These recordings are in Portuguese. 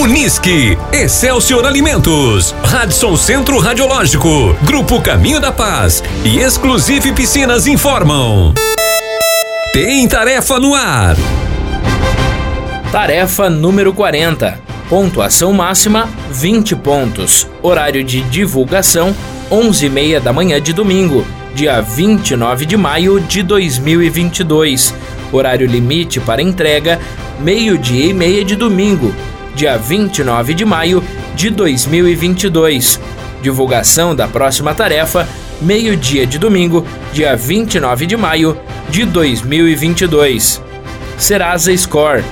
Unisque, Excelsior Alimentos, Radisson Centro Radiológico, Grupo Caminho da Paz e Exclusive Piscinas informam. Tem tarefa no ar. Tarefa número 40. Pontuação máxima 20 pontos. Horário de divulgação 11h30 da manhã de domingo, dia 29 de maio de 2022. Horário limite para entrega meio-dia e meia de domingo, dia 29 de maio de 2022. Divulgação da próxima tarefa, meio-dia de domingo, dia 29 de maio de 2022. Serasa Score.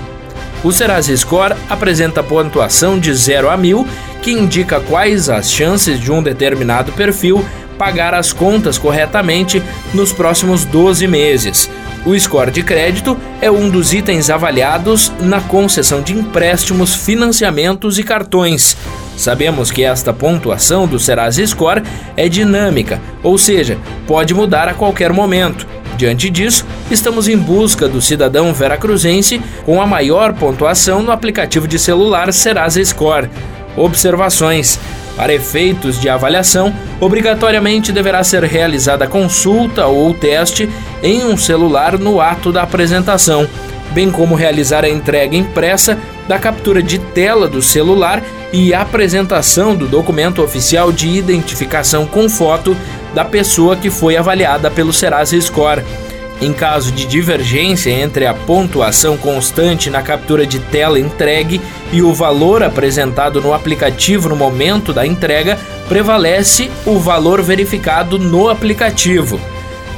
O Serasa Score apresenta pontuação de 0 a 1000, que indica quais as chances de um determinado perfil pagar as contas corretamente nos próximos 12 meses. O score de crédito é um dos itens avaliados na concessão de empréstimos, financiamentos e cartões. Sabemos que esta pontuação do Serasa Score é dinâmica, ou seja, pode mudar a qualquer momento. Diante disso, estamos em busca do cidadão veracruzense com a maior pontuação no aplicativo de celular Serasa Score. Observações: para efeitos de avaliação, obrigatoriamente deverá ser realizada consulta ou teste em um celular no ato da apresentação, bem como realizar a entrega impressa da captura de tela do celular e apresentação do documento oficial de identificação com foto da pessoa que foi avaliada pelo Serasa Score. Em caso de divergência entre a pontuação constante na captura de tela entregue e o valor apresentado no aplicativo no momento da entrega, prevalece o valor verificado no aplicativo.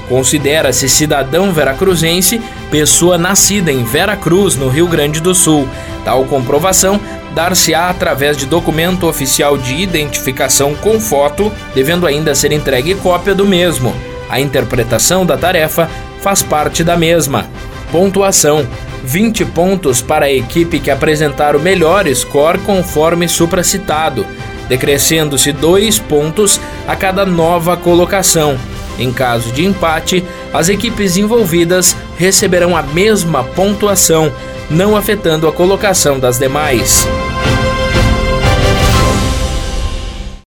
Considera-se cidadão veracruzense pessoa nascida em Veracruz, no Rio Grande do Sul. Tal comprovação dar-se-á através de documento oficial de identificação com foto, devendo ainda ser entregue cópia do mesmo. A interpretação da tarefa faz parte da mesma. Pontuação: 20 pontos para a equipe que apresentar o melhor score conforme supracitado, decrescendo-se 2 pontos a cada nova colocação. Em caso de empate, as equipes envolvidas receberão a mesma pontuação, não afetando a colocação das demais.